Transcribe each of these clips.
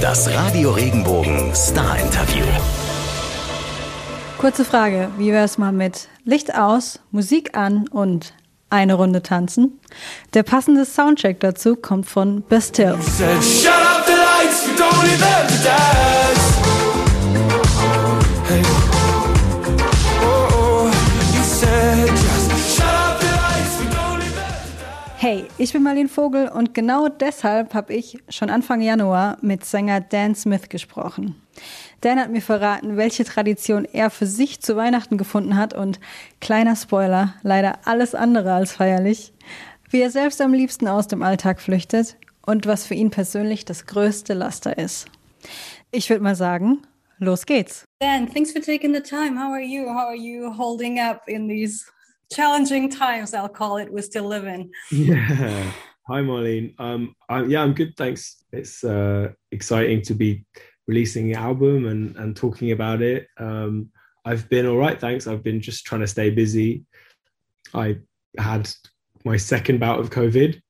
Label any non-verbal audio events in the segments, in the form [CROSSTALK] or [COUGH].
Das Radio Regenbogen Star Interview. Kurze Frage, wie wäre es mal mit Licht aus, Musik an und eine Runde tanzen? Der passende Soundcheck dazu kommt von Bastille. Hey, ich bin Marlene Vogel und genau deshalb habe ich schon Anfang Januar mit Sänger Dan Smith gesprochen. Dan hat mir verraten, welche Tradition er für sich zu Weihnachten gefunden hat und kleiner Spoiler, leider alles andere als feierlich, wie er selbst am liebsten aus dem Alltag flüchtet und was für ihn persönlich das größte Laster ist. Ich würde mal sagen, los geht's. Dan, thanks for taking the time. How are you? How are you holding up in these challenging times, I'll call it, we still live in. Yeah. Hi, Marleen. Um, I, yeah, I'm good. Thanks. It's uh, exciting to be releasing the album and, and talking about it. Um, I've been all right. Thanks. I've been just trying to stay busy. I had my second bout of COVID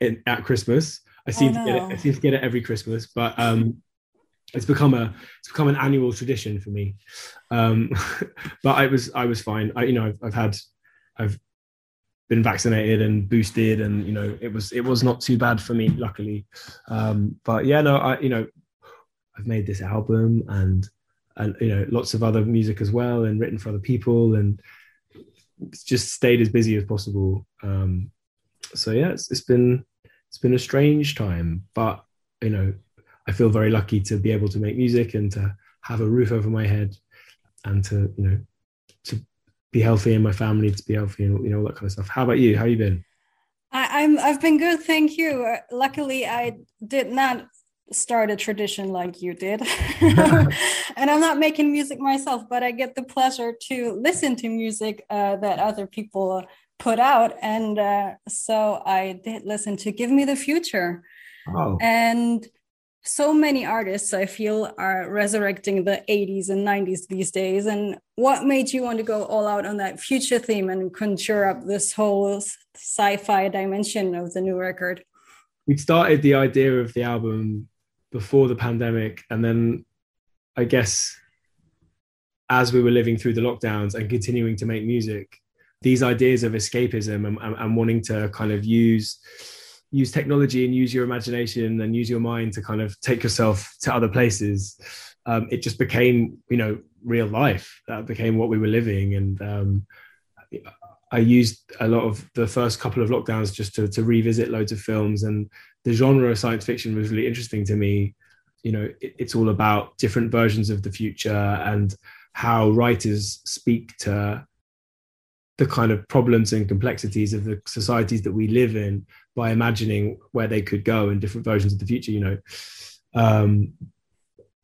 in, at Christmas. I seem oh, no. to get it. I seem to get it every Christmas, but um, it's become a it's become an annual tradition for me. Um, [LAUGHS] but I was I was fine. I you know I've, I've had I've been vaccinated and boosted, and you know it was it was not too bad for me, luckily. Um, but yeah, no, I you know I've made this album and and you know lots of other music as well, and written for other people, and just stayed as busy as possible. Um, so yeah, it's, it's been it's been a strange time, but you know I feel very lucky to be able to make music and to have a roof over my head and to, you know, to be healthy in my family, to be healthy and, you know, all that kind of stuff. How about you? How you been? I, I'm, I've been good. Thank you. Uh, luckily, I did not start a tradition like you did. [LAUGHS] and I'm not making music myself, but I get the pleasure to listen to music uh, that other people put out. And uh, so I did listen to Give Me the Future. Oh. And so many artists i feel are resurrecting the 80s and 90s these days. And what made you want to go all out on that future theme and conjure up this whole sci-fi dimension of the new record? We started the idea of the album before the pandemic and then i guess as we were living through the lockdowns and continuing to make music these ideas of escapism and, and, and wanting to kind of use use technology and use your imagination and use your mind to kind of take yourself to other places um, it just became you know real life. That became what we were living. And um, i used a lot of the first couple of lockdowns just to, to revisit loads of films. And the genre of science fiction was really interesting to me. You know it, it's all about different versions of the future and how writers speak to the kind of problems and complexities of the societies that we live in by imagining where they could go in different versions of the future you know. Um,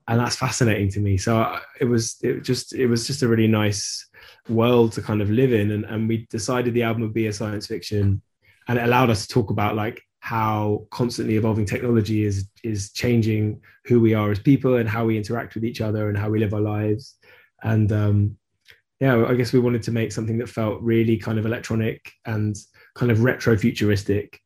and that's fascinating to me. So it was it just it was just a really nice world to kind of live in. And, and we decided the album would be a science fiction. And it allowed us to talk about like how constantly evolving technology is is changing who we are as people and how we interact with each other and how we live our lives. And um, yeah i guess we wanted to make something that felt really kind of electronic and kind of retro futuristic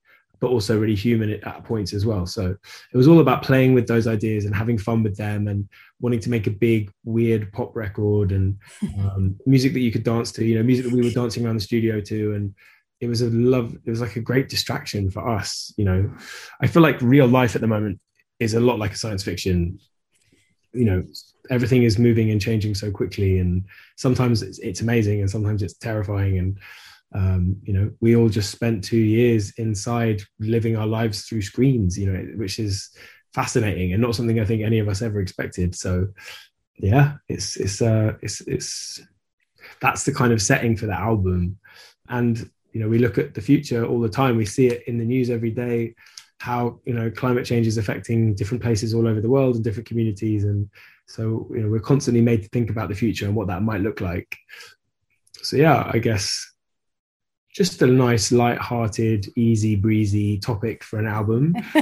but also really human at points as well. So it was all about playing with those ideas and having fun with them and wanting to make a big, weird pop record and [LAUGHS] um, music that you could dance to, you know, music that we were dancing around the studio to. And it was a love, it was like a great distraction for us. You know, I feel like real life at the moment is a lot like a science fiction. You know, everything is moving and changing so quickly. And sometimes it's, it's amazing and sometimes it's terrifying. And um, you know, we all just spent two years inside living our lives through screens, you know, which is fascinating and not something I think any of us ever expected. So, yeah, it's it's uh, it's it's that's the kind of setting for the album, and you know, we look at the future all the time. We see it in the news every day, how you know climate change is affecting different places all over the world and different communities, and so you know, we're constantly made to think about the future and what that might look like. So yeah, I guess just a nice, light-hearted, easy breezy topic for an album. [LAUGHS]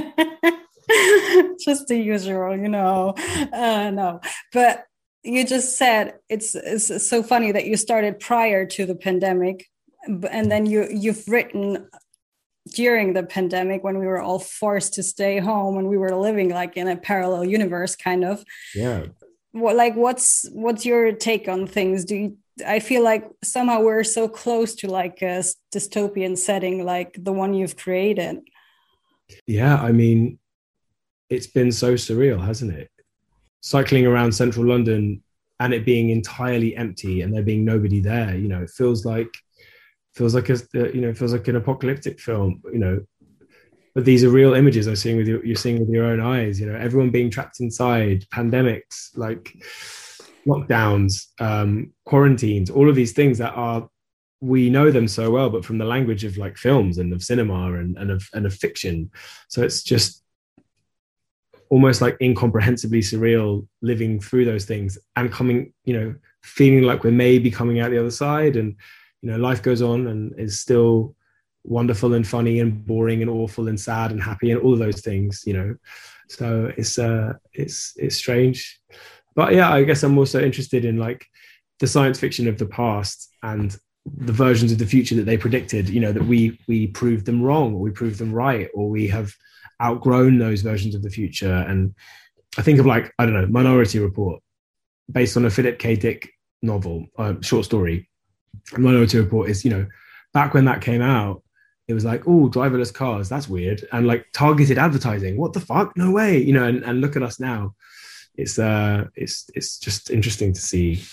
just the usual, you know. Uh, no, but you just said it's it's so funny that you started prior to the pandemic, and then you you've written during the pandemic when we were all forced to stay home and we were living like in a parallel universe kind of. Yeah. What like what's what's your take on things? Do you i feel like somehow we're so close to like a dystopian setting like the one you've created. Yeah i mean it's been so surreal hasn't it? Cycling around central london and it being entirely empty and there being nobody there you know it feels like feels like a you know feels like an apocalyptic film you know. But these are real images i'm seeing with you you're seeing with your own eyes you know everyone being trapped inside pandemics like lockdowns um quarantines all of these things that are we know them so well but from the language of like films and of cinema and, and of and of fiction. So it's just almost like incomprehensibly surreal living through those things and coming you know feeling like we're maybe coming out the other side and you know life goes on and is still wonderful and funny and boring and awful and sad and happy and all those things you know. So it's uh it's it's strange. But yeah i guess i'm also interested in like the science fiction of the past and the versions of the future that they predicted you know that we we proved them wrong or we proved them right or we have outgrown those versions of the future. And i think of like i don't know minority report based on a philip k. Dick novel uh, short story Minority Report is, you know, back when that came out, it was like, oh, driverless cars, that's weird. And like targeted advertising, what the fuck? No way. You know, and, and look at us now. It's uh it's it's just interesting to see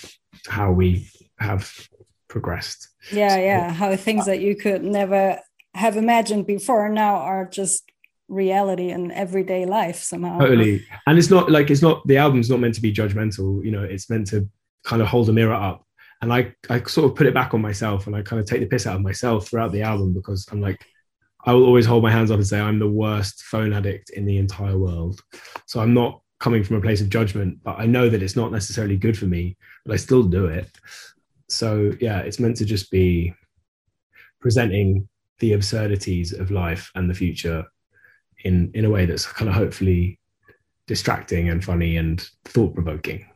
how we have progressed. Yeah, yeah. How things that you could never have imagined before now are just reality in everyday life somehow. Totally. And it's not like it's not the album's not meant to be judgmental, you know, it's meant to kind of hold a mirror up and I, I sort of put it back on myself and I kind of take the piss out of myself throughout the album because I'm like, I will always hold my hands up and say I'm the worst phone addict in the entire world. So I'm not coming from a place of judgment, but I know that it's not necessarily good for me, but I still do it. So yeah, it's meant to just be presenting the absurdities of life and the future in in a way that's kind of hopefully distracting and funny and thought provoking.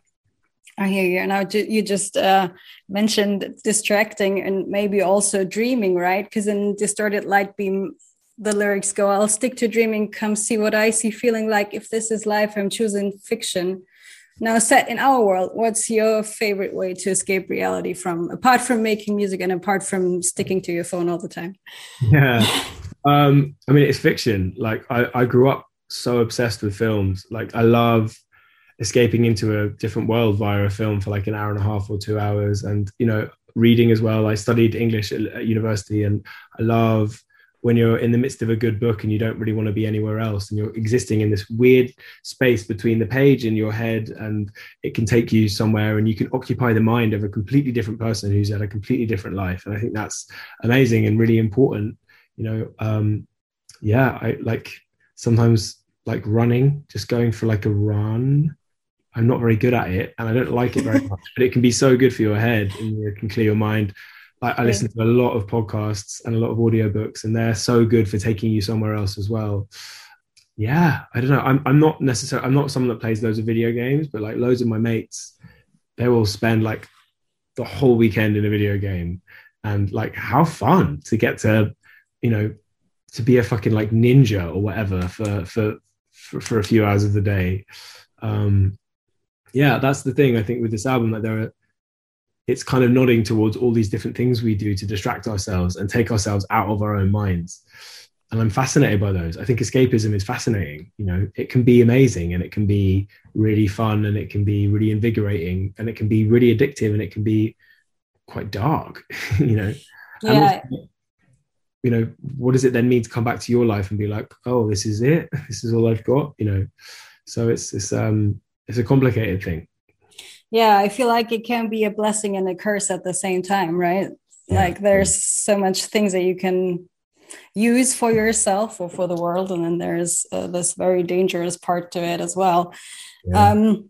I hear you. And now you just uh, mentioned distracting and maybe also dreaming, right? Because in Distorted Light Beam, the lyrics go, I'll stick to dreaming, come see what I see, feeling like if this is life, I'm choosing fiction. Now, set in our world, what's your favorite way to escape reality from, apart from making music and apart from sticking to your phone all the time? Yeah. um, I mean, it's fiction. Like, I, I grew up so obsessed with films. Like, I love escaping into a different world via a film for like an hour and a half or two hours. And you know reading as well. I studied english at, at university and i love when you're in the midst of a good book and you don't really want to be anywhere else and you're existing in this weird space between the page and your head and it can take you somewhere and you can occupy the mind of a completely different person who's had a completely different life. And i think that's amazing and really important you know um yeah i like sometimes like running just going for like a run I'm not very good at it and I don't like it very much, but it can be so good for your head and you can clear your mind. I, I listen to a lot of podcasts and a lot of audiobooks, and they're so good for taking you somewhere else as well. Yeah, I don't know. I'm, I'm not necessarily, I'm not someone that plays loads of video games, but like loads of my mates, they will spend like the whole weekend in a video game and like how fun to get to, you know, to be a fucking like ninja or whatever for, for, for, for a few hours of the day. Um, yeah, that's the thing I think with this album that there are it's kind of nodding towards all these different things we do to distract ourselves and take ourselves out of our own minds. And I'm fascinated by those. I think escapism is fascinating. You know, it can be amazing and it can be really fun and it can be really invigorating and it can be really addictive and it can be quite dark, [LAUGHS] you know. Yeah. Also, you know, what does it then mean to come back to your life and be like, oh, this is it? [LAUGHS] This is all I've got, you know. So it's it's um it's a complicated thing yeah i feel like it can be a blessing and a curse at the same time right yeah. like there's so much things that you can use for yourself or for the world and then there's uh, this very dangerous part to it as well yeah. um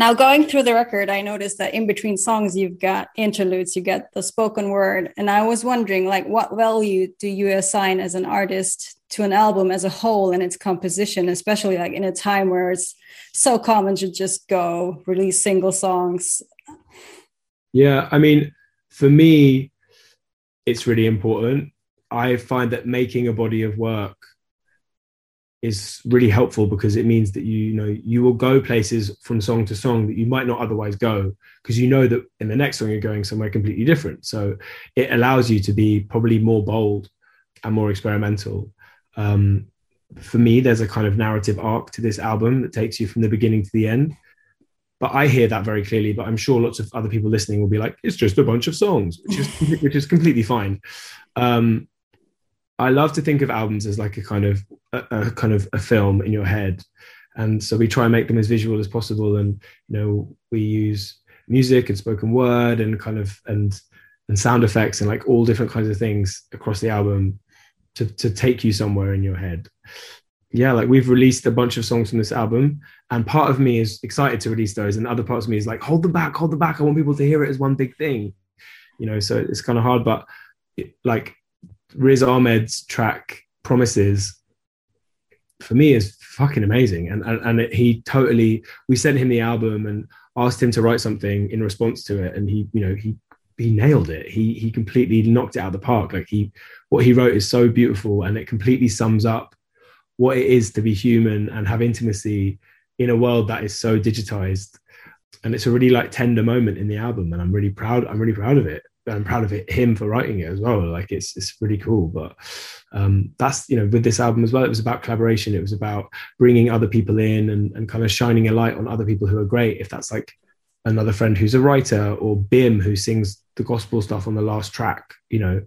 now going through the record i noticed that in between songs you've got interludes you get the spoken word. And i was wondering like what value do you assign as an artist to an album as a whole and its composition especially like in a time where it's so common to just go release single songs? Yeah i mean for me it's really important. I find that making a body of work is really helpful because it means that you, you know you will go places from song to song that you might not otherwise go because you know that in the next song you're going somewhere completely different so it allows you to be probably more bold and more experimental um, for me there's a kind of narrative arc to this album that takes you from the beginning to the end but I hear that very clearly. But I'm sure lots of other people listening will be like, "It's just a bunch of songs," which is [LAUGHS] which is completely fine. Um, I love to think of albums as like a kind of a, a, kind of a film in your head, and so we try and make them as visual as possible. And you know, we use music and spoken word and kind of and and sound effects and like all different kinds of things across the album to to take you somewhere in your head. Yeah, like we've released a bunch of songs from this album, and part of me is excited to release those, and other parts of me is like, hold them back, hold them back. I want people to hear it as one big thing, you know. So it's kind of hard, but it, like Riz Ahmed's track Promises for me is fucking amazing. And, and, and it, he totally, we sent him the album and asked him to write something in response to it. And he, you know, he, he nailed it. He, he completely knocked it out of the park. Like he, what he wrote is so beautiful and it completely sums up what it is to be human and have intimacy in a world that is so digitized. And it's a really like tender moment in the album. And I'm really proud. I'm really proud of it. I'm proud of him for writing it as well. Like it's it's really cool. But um, that's you know with this album as well, it was about collaboration. It was about bringing other people in and, and kind of shining a light on other people who are great. If that's like another friend who's a writer or Bim who sings the gospel stuff on the last track, you know,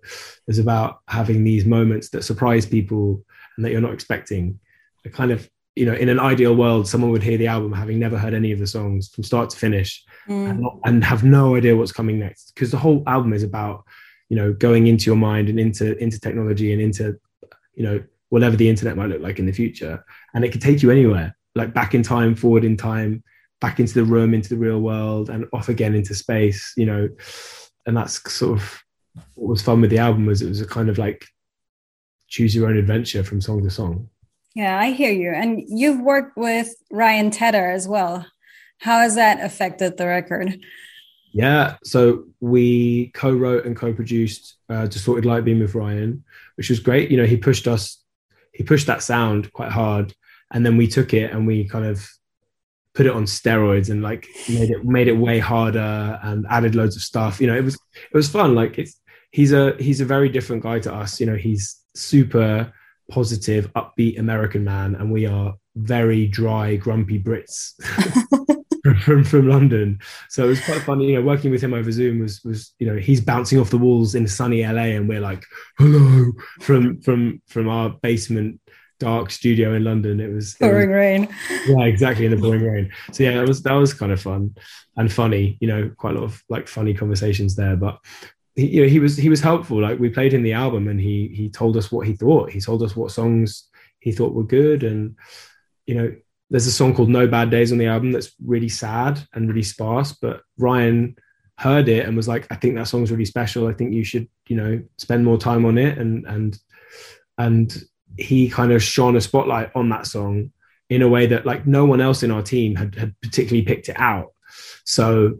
it's about having these moments that surprise people and that you're not expecting. A kind of you know, in an ideal world, someone would hear the album having never heard any of the songs from start to finish mm. and, not, and, have no idea what's coming next. Because the whole album is about, you know, going into your mind and into into technology and into, you know, whatever the internet might look like in the future. And it could take you anywhere, like back in time, forward in time, back into the room, into the real world, and off again into space, you know. And that's sort of what was fun with the album was it was a kind of like choose your own adventure from song to song. Yeah, I hear you. And you've worked with Ryan Tedder as well. How has that affected the record? Yeah, so we co-wrote and co-produced uh, "Distorted Light Beam" with Ryan, which was great. You know, he pushed us, he pushed that sound quite hard, and then we took it and we kind of put it on steroids and like made it made it way harder and added loads of stuff. You know, it was it was fun. Like it's he's a he's a very different guy to us. You know, he's super positive, upbeat American man, and we are very dry, grumpy Brits [LAUGHS] from, from London. So it was quite funny, you know, working with him over Zoom was was you know he's bouncing off the walls in sunny LA, and we're like hello from from from our basement dark studio in London. It was pouring it was, rain. Yeah, exactly in the pouring rain. So yeah, that was that was kind of fun and funny. You know, quite a lot of like funny conversations there. But he, you know, he was he was helpful. Like we played him the album, and he he told us what he thought. He told us what songs he thought were good, and you know, there's a song called "No Bad Days" on the album that's really sad and really sparse. But Ryan heard it and was like, "I think that song's really special. I think you should, you know, spend more time on it." And and and he kind of shone a spotlight on that song in a way that like no one else in our team had, had particularly picked it out. So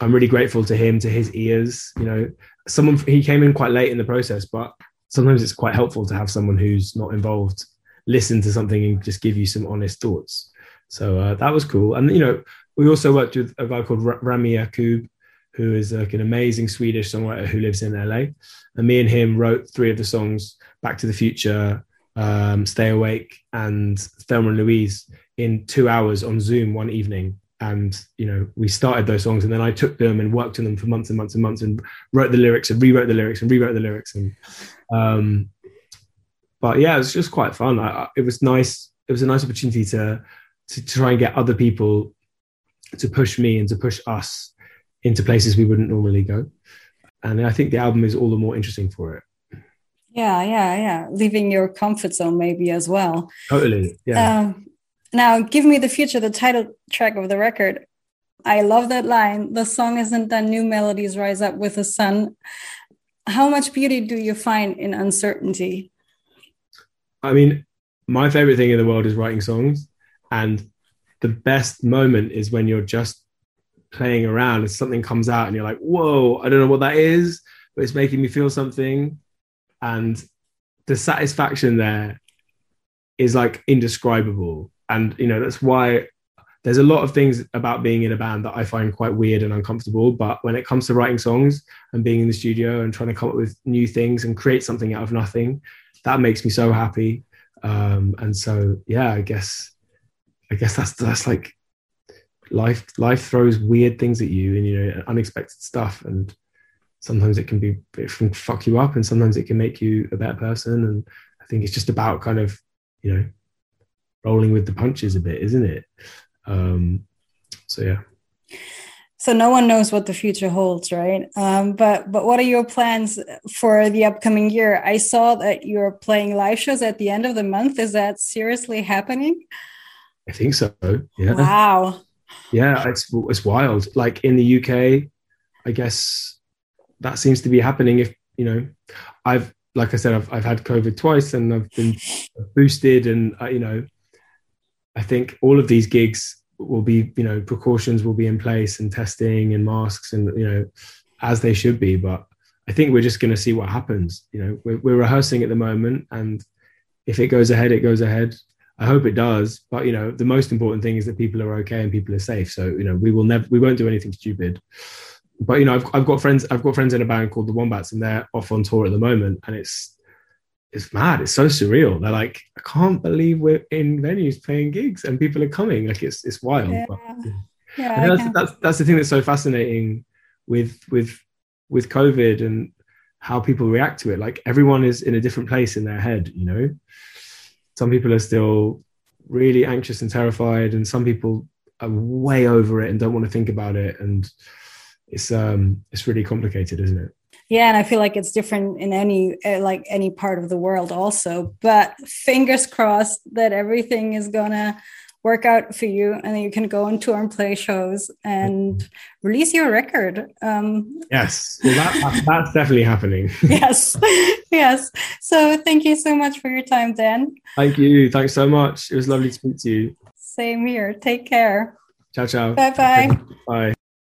I'm really grateful to him, to his ears. You know, someone he came in quite late in the process, but sometimes it's quite helpful to have someone who's not involved listen to something and just give you some honest thoughts. So uh, that was cool. And you know, we also worked with a guy called Rami Yacoub, who is like an amazing Swedish songwriter who lives in LA. And me and him wrote three of the songs, Back to the Future, um, Stay Awake, and Thelma and Louise in two hours on Zoom one evening and you know we started those songs and then i took them and worked on them for months and months and months and wrote the lyrics and rewrote the lyrics and rewrote the lyrics and um but yeah it was just quite fun. I, it was nice it was a nice opportunity to, to try and get other people to push me and to push us into places we wouldn't normally go. And i think the album is all the more interesting for it. Yeah yeah yeah. Leaving your comfort zone maybe as well. Totally yeah. Um, now, Give Me the Future, the title track of the record. I love that line. The song isn't done, new melodies rise up with the sun. How much beauty do you find in uncertainty? I mean, my favorite thing in the world is writing songs. And the best moment is when you're just playing around and something comes out and you're like, whoa, I don't know what that is, but it's making me feel something. And the satisfaction there is like indescribable and you know that's why there's a lot of things about being in a band that I find quite weird and uncomfortable. But when it comes to writing songs and being in the studio and trying to come up with new things and create something out of nothing, that makes me so happy. Um, and so, yeah, I guess, I guess that's that's like life. Life throws weird things at you and you know unexpected stuff, and sometimes it can be it can fuck you up, and sometimes it can make you a better person. And I think it's just about kind of you know rolling with the punches a bit, isn't it? Um, so yeah. So no one knows what the future holds, right? Um, but but what are your plans for the upcoming year? I saw that you're playing live shows at the end of the month. Is that seriously happening? I think so. Yeah. Wow. Yeah, it's it's wild. Like in the UK, I guess that seems to be happening. If you know, I've like I said, I've I've had COVID twice, and I've been boosted, and uh, you know, I think all of these gigs will be, you know, precautions will be in place and testing and masks and, you know, as they should be. But I think we're just going to see what happens. You know, we're, we're rehearsing at the moment and if it goes ahead, it goes ahead. I hope it does. But, you know, the most important thing is that people are okay and people are safe. So, you know, we will never, we won't do anything stupid. But, you know, I've, I've got friends, I've got friends in a band called the Wombats and they're off on tour at the moment. And it's, it's mad. It's so surreal. They're like, I can't believe we're in venues playing gigs and people are coming. Like it's it's wild. Yeah. But, yeah that's, that's that's the thing that's so fascinating with with with COVID and how people react to it. Like everyone is in a different place in their head. You know, some people are still really anxious and terrified, and some people are way over it and don't want to think about it. And it's um it's really complicated, isn't it? Yeah and i feel like it's different in any uh, like any part of the world also but fingers crossed that everything is gonna work out for you and then you can go on tour and play shows and release your record um yes. Well that, that's definitely happening. [LAUGHS] Yes. Yes. So thank you so much for your time dan. Thank you. Thanks so much. It was lovely to speak to you. Same here. Take care. Ciao ciao. Bye bye bye